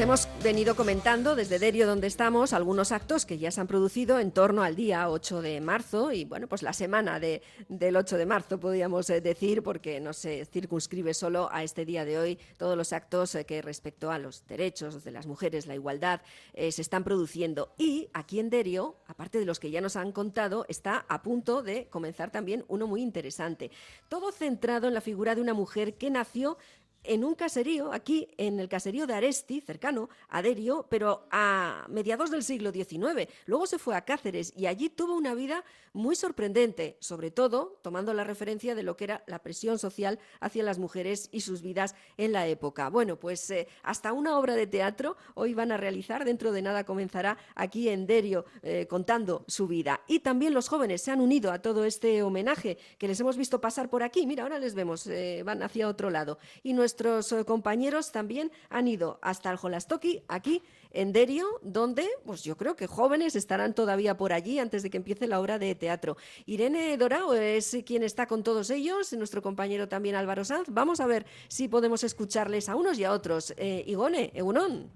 hemos venido comentando desde Derio donde estamos algunos actos que ya se han producido en torno al día 8 de marzo y bueno, pues la semana de, del 8 de marzo podríamos eh, decir porque no se circunscribe solo a este día de hoy todos los actos eh, que respecto a los derechos de las mujeres, la igualdad, eh, se están produciendo. Y aquí en Derio, aparte de los que ya nos han contado, está a punto de comenzar también uno muy interesante. Todo centrado en la figura de una mujer que nació en un caserío, aquí en el caserío de Aresti, cercano a Derio, pero a mediados del siglo XIX. Luego se fue a Cáceres y allí tuvo una vida muy sorprendente, sobre todo tomando la referencia de lo que era la presión social hacia las mujeres y sus vidas en la época. Bueno, pues eh, hasta una obra de teatro hoy van a realizar, dentro de nada comenzará aquí en Derio eh, contando su vida. Y también los jóvenes se han unido a todo este homenaje que les hemos visto pasar por aquí. Mira, ahora les vemos, eh, van hacia otro lado. Y nuestros compañeros también han ido hasta el Jolastoki, aquí en Derio, donde pues yo creo que jóvenes estarán todavía por allí antes de que empiece la obra de teatro. Irene Dorao es quien está con todos ellos, nuestro compañero también Álvaro Sanz. Vamos a ver si podemos escucharles a unos y a otros. Eh, Igone, Egunon.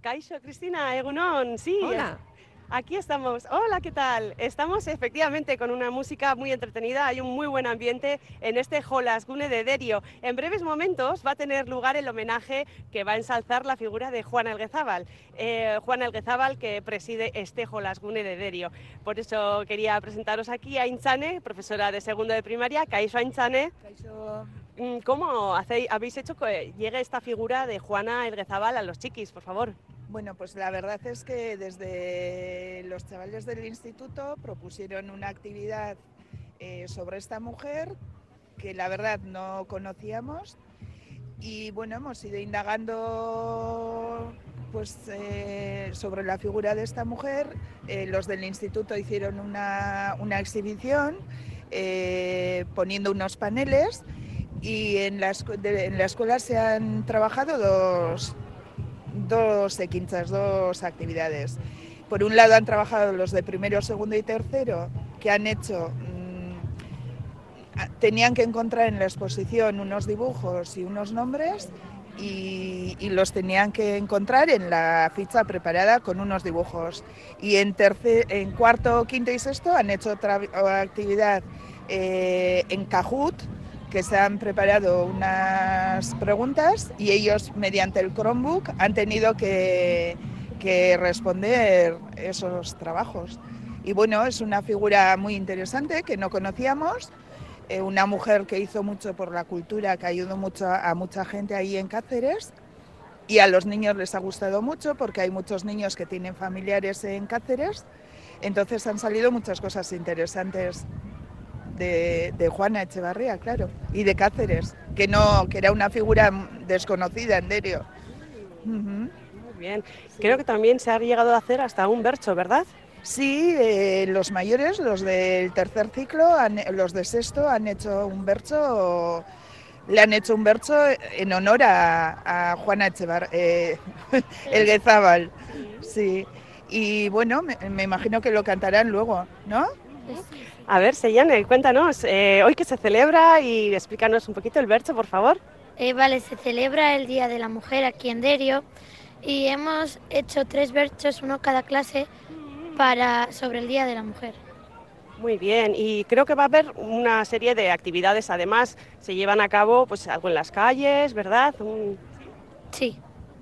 Caixo, Cristina, Egunon, sí. Hola. Aquí estamos. Hola, ¿qué tal? Estamos efectivamente con una música muy entretenida. Hay un muy buen ambiente en este Jolasgune de Derio. En breves momentos va a tener lugar el homenaje que va a ensalzar la figura de Juan Elguezábal. Eh, Juan Elguezábal que preside este Jolasgune de Derio. Por eso quería presentaros aquí a Inchane, profesora de segundo de primaria. Caixo Inchane. Mm, ¿Cómo hacéis, habéis hecho que llegue esta figura de Juana Elguezábal a los chiquis, por favor? Bueno, pues la verdad es que desde los chavales del instituto propusieron una actividad eh, sobre esta mujer que la verdad no conocíamos y bueno, hemos ido indagando pues, eh, sobre la figura de esta mujer. Eh, los del instituto hicieron una, una exhibición poniendo unos paneles y en en la escuela se han trabajado dos, dos equinchas, dos actividades. Por un lado han trabajado los de primero, segundo y tercero, que han hecho, mm, tenían que encontrar en la exposición unos dibujos y unos nombres y, los tenían que encontrar en la ficha preparada con unos dibujos. Y en, tercer, en cuarto, quinto y sexto han hecho otra actividad eh, en Cajut, que se han preparado unas preguntas y ellos mediante el Chromebook han tenido que, responder esos trabajos. Y bueno, es una figura muy interesante que no conocíamos, eh, una mujer que hizo mucho por la cultura, que ayudó mucho a mucha gente ahí en Cáceres y a los niños les ha gustado mucho porque hay muchos niños que tienen familiares en Cáceres, entonces han salido muchas cosas interesantes de, Juana Echevarría, claro, y de Cáceres, que no, que era una figura desconocida en Derio. Muy bien. Creo que también se ha llegado a hacer hasta un bercho, ¿verdad? Sí, eh, los mayores, los del tercer ciclo, los de sexto, han hecho un bercho, le han hecho un bercho en honor a, Juana Echevar, eh, el Guezábal. Sí. Y bueno, me, me, imagino que lo cantarán luego, ¿no? A ver, Seyane, cuéntanos, eh, hoy que se celebra y explícanos un poquito el verso, por favor. Eh, vale, se celebra el Día de la Mujer aquí en Derio y hemos hecho tres versos, uno cada clase, para, sobre el Día de la Mujer. Muy bien, y creo que va a haber una serie de actividades, además se llevan a cabo pues algo en las calles, ¿verdad? Sí.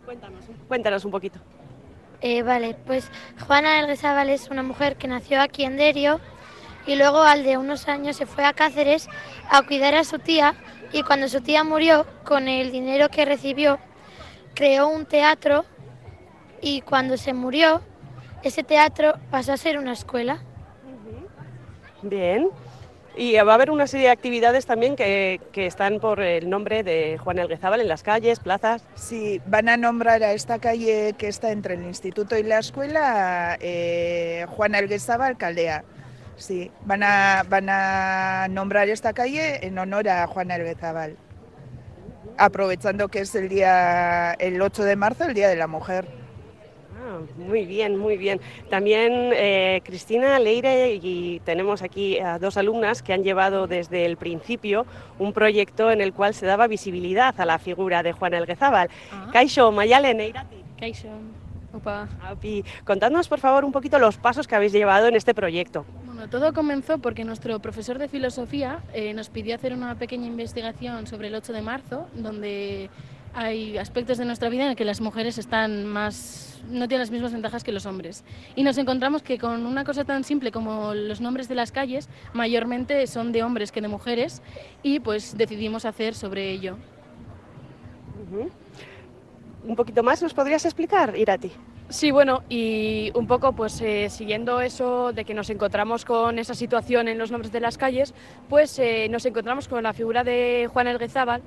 Cuéntanos, cuéntanos un poquito. Eh, vale, pues Juana Elguezábal es una mujer que nació aquí en Derio y luego al de unos años se fue a Cáceres a cuidar a su tía y cuando su tía murió, con el dinero que recibió, creó un teatro y cuando se murió, ese teatro pasó a ser una escuela. Bien. Y va a haber una serie de actividades también que, están por el nombre de Juan Elguezábal en las calles, plazas. Sí, van a nombrar a esta calle que está entre el instituto y la escuela eh, Juan Elguezábal Caldea. Sí, van a, van a nombrar esta calle en honor a Juana Elguezábal, aprovechando que es el día el 8 de marzo, el Día de la Mujer. Ah, muy bien, muy bien. También eh, Cristina Leire y tenemos aquí a dos alumnas que han llevado desde el principio un proyecto en el cual se daba visibilidad a la figura de Juan Elguezábal. Ah. Kaixo, Mayale, Neirati. Kaixo, opa. Api, Contadnos por favor un poquito los pasos que habéis llevado en este proyecto. Bueno, todo comenzó porque nuestro profesor de filosofía eh, nos pidió hacer una pequeña investigación sobre el 8 de marzo, donde hay aspectos de nuestra vida en el que las mujeres están más no tienen las mismas ventajas que los hombres. Y nos encontramos que con una cosa tan simple como los nombres de las calles, mayormente son de hombres que de mujeres, y pues decidimos hacer sobre ello. Ujú. Un poquito más nos podrías explicar, Irati. Sí, bueno, y un poco pues eh, siguiendo eso de que nos encontramos con esa situación en los nombres de las calles, pues eh, nos encontramos con la figura de Juan Elguezábal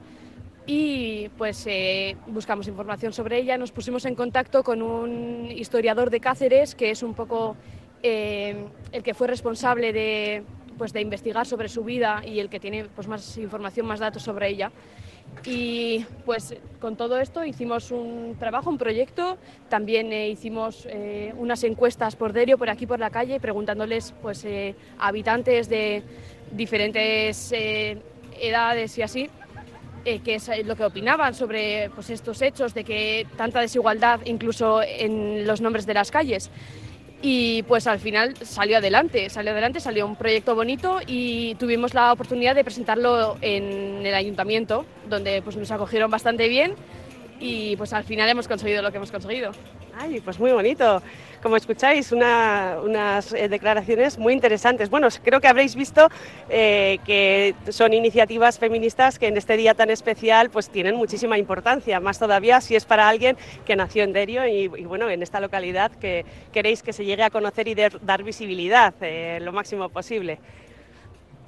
y pues eh, buscamos información sobre ella, nos pusimos en contacto con un historiador de Cáceres que es un poco el que fue responsable de, pues, de investigar sobre su vida y el que tiene pues, más información, más datos sobre ella. Y pues con todo esto hicimos un trabajo, un proyecto, también eh, hicimos eh, unas encuestas por Derio, por aquí por la calle, preguntándoles pues, eh, habitantes de diferentes eh, edades y así, qué es lo que opinaban sobre pues, estos hechos de que tanta desigualdad incluso en los nombres de las calles. Y pues al final salió adelante, salió adelante, salió un proyecto bonito y tuvimos la oportunidad de presentarlo en el ayuntamiento, donde pues nos acogieron bastante bien y pues al final hemos conseguido lo que hemos conseguido. Ay, pues muy bonito. Como escucháis, una- unas eh, declaraciones muy interesantes. Bueno, creo que habréis visto eh, que son iniciativas feministas que en este día tan especial pues tienen muchísima importancia, más todavía si es para alguien que nació en Derio y, bueno, en esta localidad que queréis que se llegue a conocer y de- dar visibilidad eh, lo máximo posible.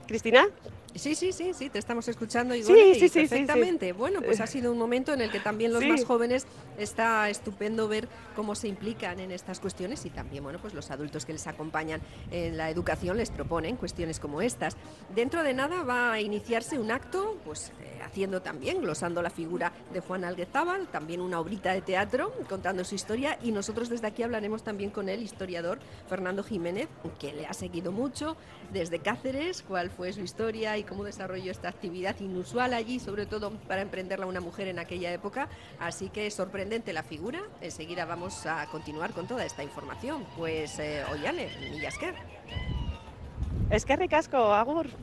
Cristina, Sí, sí, sí, sí, te estamos escuchando y Sí, sí, sí, perfectamente. Bueno, pues ha sido un momento en el que también los más jóvenes está estupendo ver cómo se implican en estas cuestiones y también, bueno, pues los adultos que les acompañan en la educación les proponen cuestiones como estas. Dentro de nada va a iniciarse un acto, pues eh, haciendo también, glosando la figura de Juan Alguezábal, también una obrita de teatro contando su historia y nosotros desde aquí hablaremos también con el historiador Fernando Jiménez, que le ha seguido mucho desde Cáceres, cuál fue su historia y cómo desarrolló esta actividad inusual allí, sobre todo para emprenderla una mujer en aquella época. Así que es sorprendente la figura. Enseguida vamos a continuar con toda esta información. Pues, eh, Ollane, Millasker. es que ricasco, Agur.